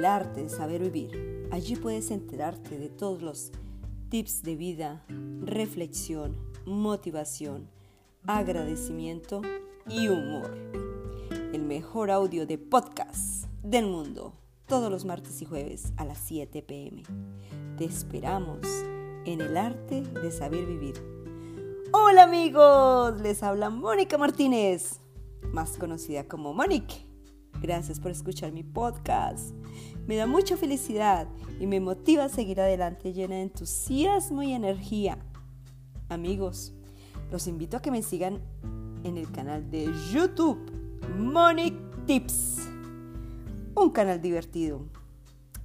El arte de saber vivir. Allí puedes enterarte de todos los tips de vida, reflexión, motivación, agradecimiento y humor. El mejor audio de podcast del mundo, todos los martes y jueves a las 7 pm. Te esperamos en el arte de saber vivir. Hola amigos, les habla Mónica Martínez, más conocida como Monique. Gracias por escuchar mi podcast. Me da mucha felicidad y me motiva a seguir adelante llena de entusiasmo y energía. Amigos, los invito a que me sigan en el canal de YouTube Monique Tips. Un canal divertido,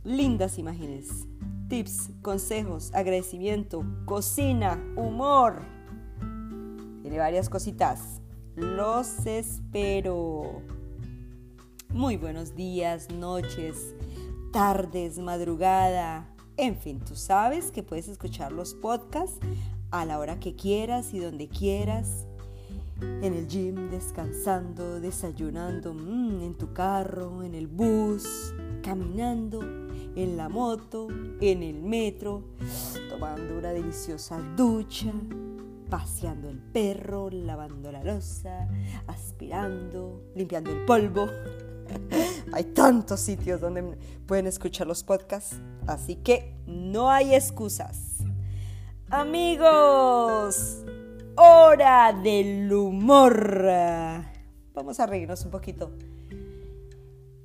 lindas imágenes, tips, consejos, agradecimiento, cocina, humor. Tiene varias cositas. Los espero. Muy buenos días, noches, tardes, madrugada. En fin, tú sabes que puedes escuchar los podcasts a la hora que quieras y donde quieras. En el gym, descansando, desayunando, mm, en tu carro, en el bus, caminando, en la moto, en el metro, tomando una deliciosa ducha, paseando el perro, lavando la losa, aspirando, limpiando el polvo. Hay tantos sitios donde pueden escuchar los podcasts, así que no hay excusas. Amigos, hora del humor. Vamos a reírnos un poquito.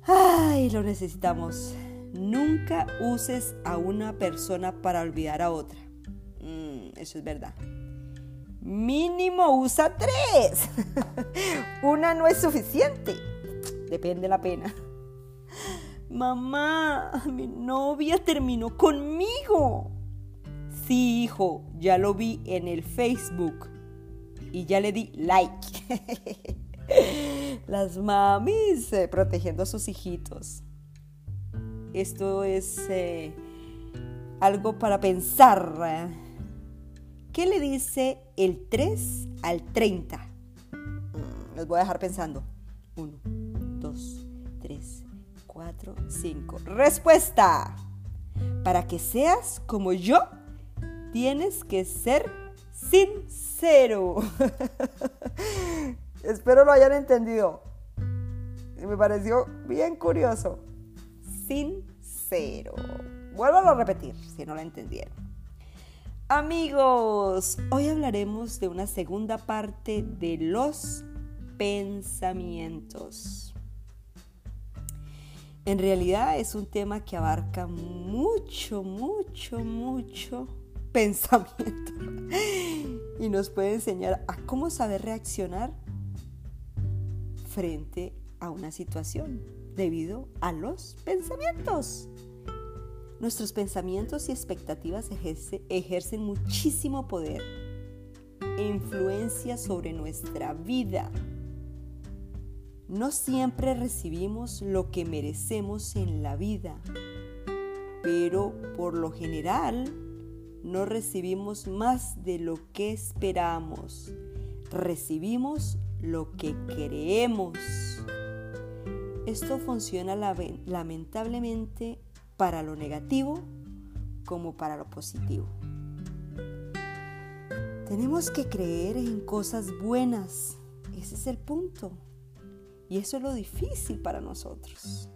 Ay, lo necesitamos. Nunca uses a una persona para olvidar a otra. Mm, eso es verdad. Mínimo usa tres. una no es suficiente depende la pena. Mamá, mi novia terminó conmigo. Sí, hijo, ya lo vi en el Facebook y ya le di like. Las mamis eh, protegiendo a sus hijitos. Esto es eh, algo para pensar. ¿Qué le dice el 3 al 30? Mm, los voy a dejar pensando. 5. Respuesta. Para que seas como yo, tienes que ser sincero. Espero lo hayan entendido. Me pareció bien curioso. Sincero. Vuelvo a repetir si no lo entendieron. Amigos, hoy hablaremos de una segunda parte de los pensamientos. En realidad es un tema que abarca mucho, mucho, mucho pensamiento y nos puede enseñar a cómo saber reaccionar frente a una situación debido a los pensamientos. Nuestros pensamientos y expectativas ejercen muchísimo poder e influencia sobre nuestra vida no siempre recibimos lo que merecemos en la vida, pero por lo general no recibimos más de lo que esperamos. Recibimos lo que creemos. Esto funciona lamentablemente para lo negativo como para lo positivo. Tenemos que creer en cosas buenas. Ese es el punto. Y eso es lo difícil para nosotros.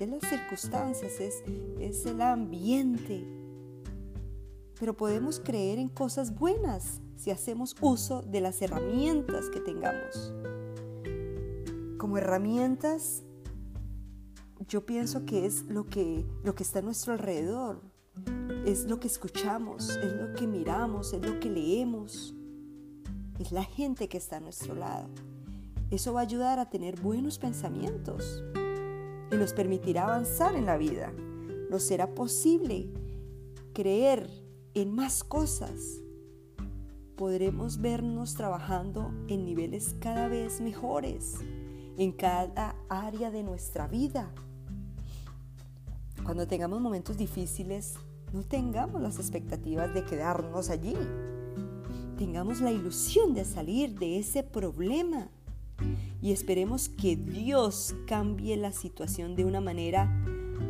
Es las circunstancias, es, es el ambiente. Pero podemos creer en cosas buenas si hacemos uso de las herramientas que tengamos. Como herramientas, yo pienso que es lo que, lo que está a nuestro alrededor. Es lo que escuchamos, es lo que miramos, es lo que leemos. Es la gente que está a nuestro lado. Eso va a ayudar a tener buenos pensamientos y nos permitirá avanzar en la vida. Nos será posible creer en más cosas. Podremos vernos trabajando en niveles cada vez mejores en cada área de nuestra vida. Cuando tengamos momentos difíciles, no tengamos las expectativas de quedarnos allí. Tengamos la ilusión de salir de ese problema y esperemos que Dios cambie la situación de una manera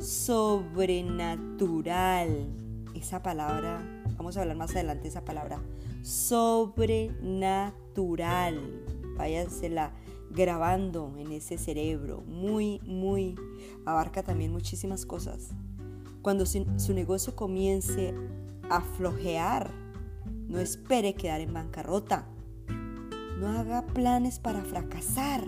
sobrenatural. Esa palabra, vamos a hablar más adelante de esa palabra, sobrenatural. Váyansela grabando en ese cerebro. Muy, muy, abarca también muchísimas cosas. Cuando su, su negocio comience a flojear, no espere quedar en bancarrota. No haga planes para fracasar.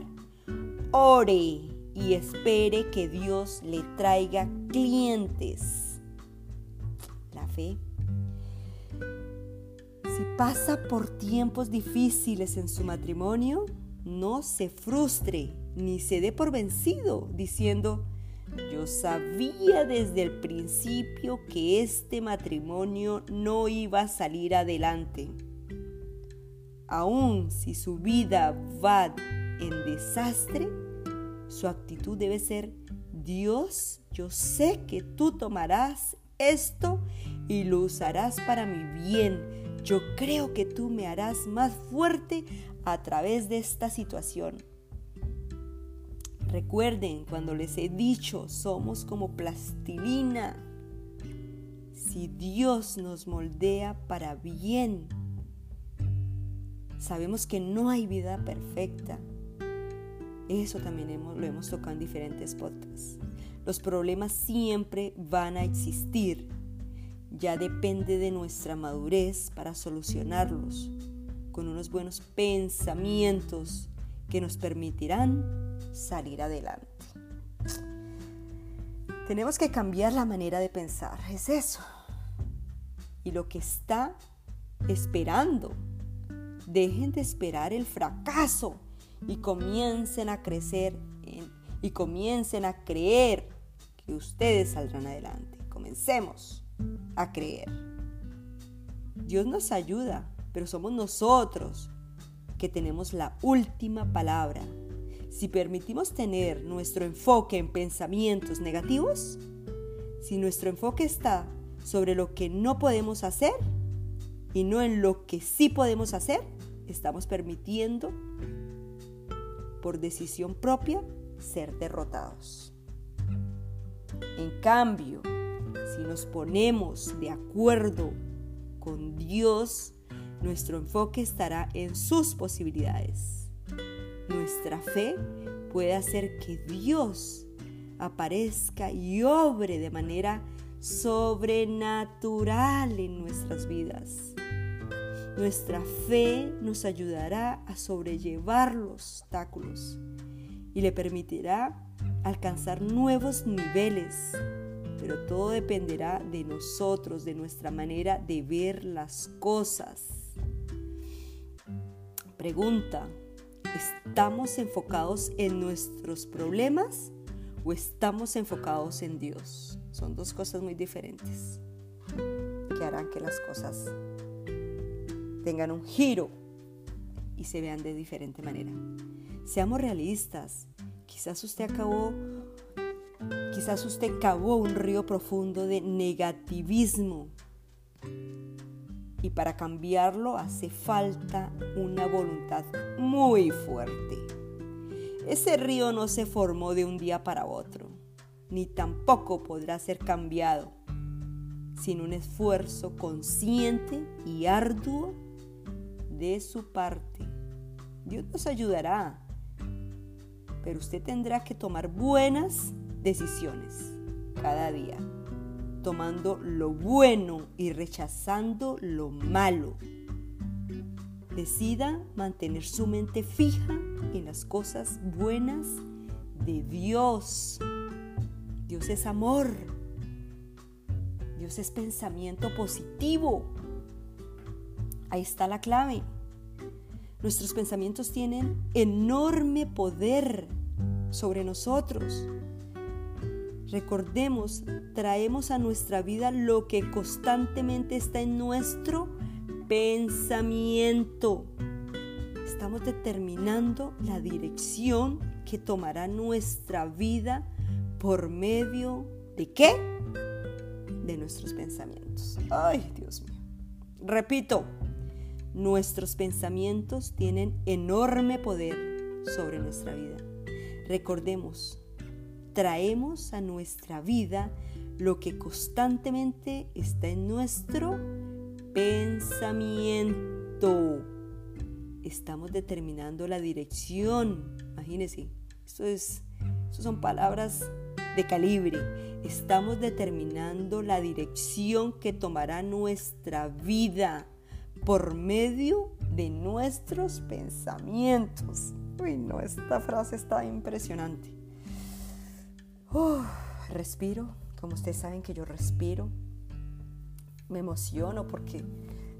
Ore y espere que Dios le traiga clientes. La fe. Si pasa por tiempos difíciles en su matrimonio, no se frustre ni se dé por vencido diciendo, yo sabía desde el principio que este matrimonio no iba a salir adelante. Aun si su vida va en desastre, su actitud debe ser, Dios, yo sé que tú tomarás esto y lo usarás para mi bien. Yo creo que tú me harás más fuerte a través de esta situación. Recuerden cuando les he dicho, somos como plastilina. Si Dios nos moldea para bien, sabemos que no hay vida perfecta. Eso también lo hemos tocado en diferentes podcasts. Los problemas siempre van a existir. Ya depende de nuestra madurez para solucionarlos con unos buenos pensamientos que nos permitirán salir adelante. Tenemos que cambiar la manera de pensar, es eso. Y lo que está esperando, dejen de esperar el fracaso y comiencen a crecer y comiencen a creer que ustedes saldrán adelante. Comencemos a creer. Dios nos ayuda pero somos nosotros que tenemos la última palabra. Si permitimos tener nuestro enfoque en pensamientos negativos, si nuestro enfoque está sobre lo que no podemos hacer y no en lo que sí podemos hacer, estamos permitiendo por decisión propia ser derrotados. En cambio, si nos ponemos de acuerdo con Dios, nuestro enfoque estará en sus posibilidades. Nuestra fe puede hacer que Dios aparezca y obre de manera sobrenatural en nuestras vidas. Nuestra fe nos ayudará a sobrellevar los obstáculos y le permitirá alcanzar nuevos niveles, pero todo dependerá de nosotros, de nuestra manera de ver las cosas. Pregunta, ¿estamos enfocados en nuestros problemas o estamos enfocados en Dios? Son dos cosas muy diferentes que harán que las cosas tengan un giro y se vean de diferente manera. Seamos realistas. Quizás usted acabó quizás usted cavó un río profundo de negativismo y para cambiarlo hace falta una voluntad muy fuerte. Ese río no se formó de un día para otro, ni tampoco podrá ser cambiado sin un esfuerzo consciente y arduo de su parte. Dios nos ayudará, pero usted tendrá que tomar buenas decisiones cada día tomando lo bueno y rechazando lo malo. Decida mantener su mente fija en las cosas buenas de Dios. Dios es amor. Dios es pensamiento positivo. Ahí está la clave. Nuestros pensamientos tienen enorme poder sobre nosotros. Recordemos, traemos a nuestra vida lo que constantemente está en nuestro pensamiento. Estamos determinando la dirección que tomará nuestra vida por medio de qué? De nuestros pensamientos. Ay, Dios mío. Repito, nuestros pensamientos tienen enorme poder sobre nuestra vida. Recordemos, traemos a nuestra vida lo que constantemente está en nuestro pensamiento. Estamos determinando la dirección. Imagínense, esto es, son palabras de calibre. Estamos determinando la dirección que tomará nuestra vida por medio de nuestros pensamientos. Uy, no, esta frase está impresionante. respiro, como ustedes saben que yo respiro. Me emociono porque,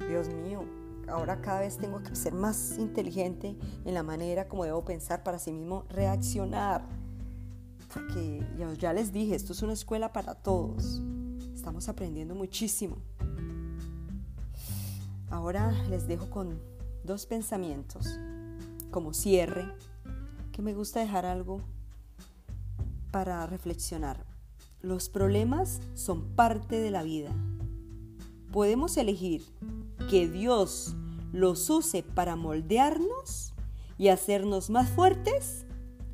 Dios mío, ahora cada vez tengo que ser más inteligente en la manera como debo pensar para sí mismo reaccionar. Porque ya les dije, esto es una escuela para todos. Estamos aprendiendo muchísimo. Ahora les dejo con dos pensamientos como cierre, que me gusta dejar algo para reflexionar. Los problemas son parte de la vida. Podemos elegir que Dios los use para moldearnos y hacernos más fuertes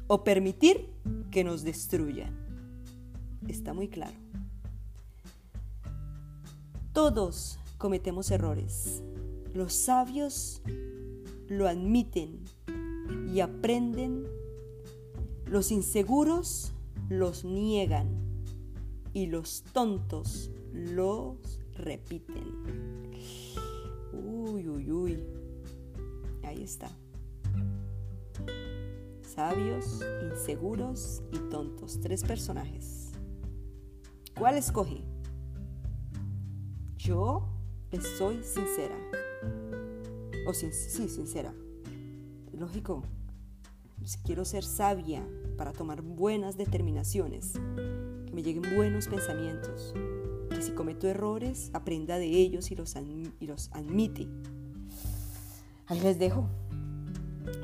o permitir que nos destruyan. Está muy claro. Todos cometemos errores. Los sabios lo admiten y aprenden. Los inseguros los niegan y los tontos los repiten. Uy, uy, uy. Ahí está. Sabios, inseguros y tontos. Tres personajes. ¿Cuál escogí? Yo soy sincera. O sí, sincera lógico, quiero ser sabia para tomar buenas determinaciones, que me lleguen buenos pensamientos, que si cometo errores, aprenda de ellos y los, y los admite. Ahí les dejo.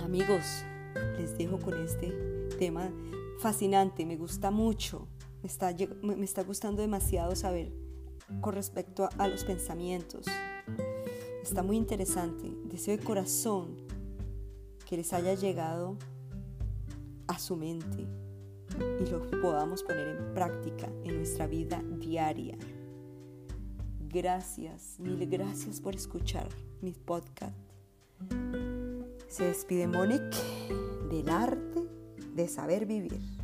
Amigos, les dejo con este tema fascinante, me gusta mucho, me está, me está gustando demasiado saber con respecto a, los pensamientos. Está muy interesante, deseo de corazón que les haya llegado a su mente y lo podamos poner en práctica en nuestra vida diaria. Gracias, mil gracias por escuchar mi podcast. Se despide Monique del arte de saber vivir.